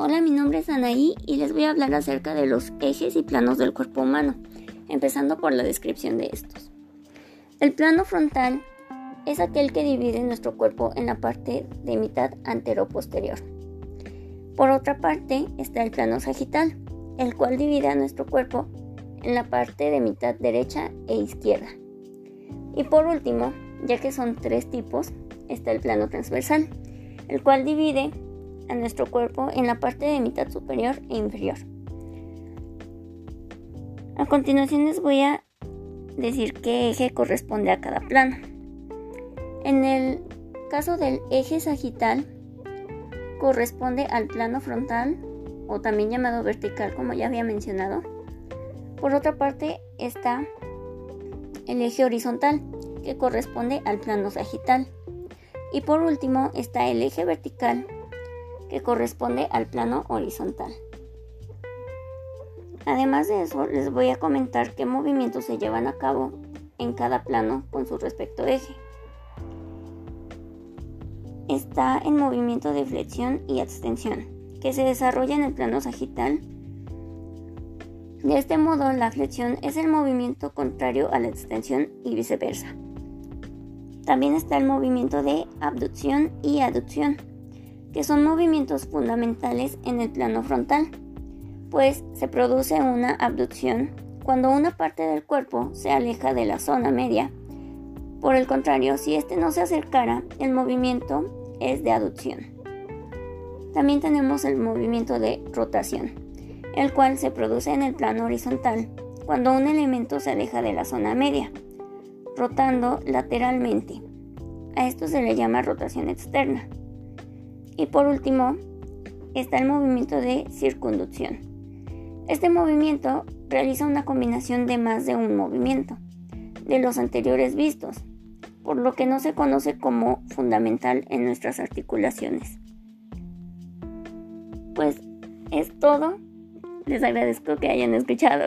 Hola, mi nombre es Anaí y les voy a hablar acerca de los ejes y planos del cuerpo humano, empezando por la descripción de estos. El plano frontal es aquel que divide nuestro cuerpo en la parte de mitad antero-posterior. Por otra parte está el plano sagital, el cual divide a nuestro cuerpo en la parte de mitad derecha e izquierda. Y por último, ya que son tres tipos, está el plano transversal, el cual divide a nuestro cuerpo en la parte de mitad superior e inferior. A continuación les voy a decir qué eje corresponde a cada plano. En el caso del eje sagital, corresponde al plano frontal o también llamado vertical como ya había mencionado. Por otra parte está el eje horizontal que corresponde al plano sagital. Y por último está el eje vertical que corresponde al plano horizontal. Además de eso, les voy a comentar qué movimientos se llevan a cabo en cada plano con su respecto eje. Está el movimiento de flexión y extensión, que se desarrolla en el plano sagital. De este modo, la flexión es el movimiento contrario a la extensión y viceversa. También está el movimiento de abducción y aducción, que son movimientos fundamentales en el plano frontal, pues se produce una abducción cuando una parte del cuerpo se aleja de la zona media. Por el contrario, si éste no se acercara, el movimiento es de aducción. También tenemos el movimiento de rotación, el cual se produce en el plano horizontal cuando un elemento se aleja de la zona media, rotando lateralmente. A esto se le llama rotación externa. Y por último, está el movimiento de circunducción. Este movimiento realiza una combinación de más de un movimiento de los anteriores vistos, por lo que no se conoce como fundamental en nuestras articulaciones. Pues es todo. Les agradezco que hayan escuchado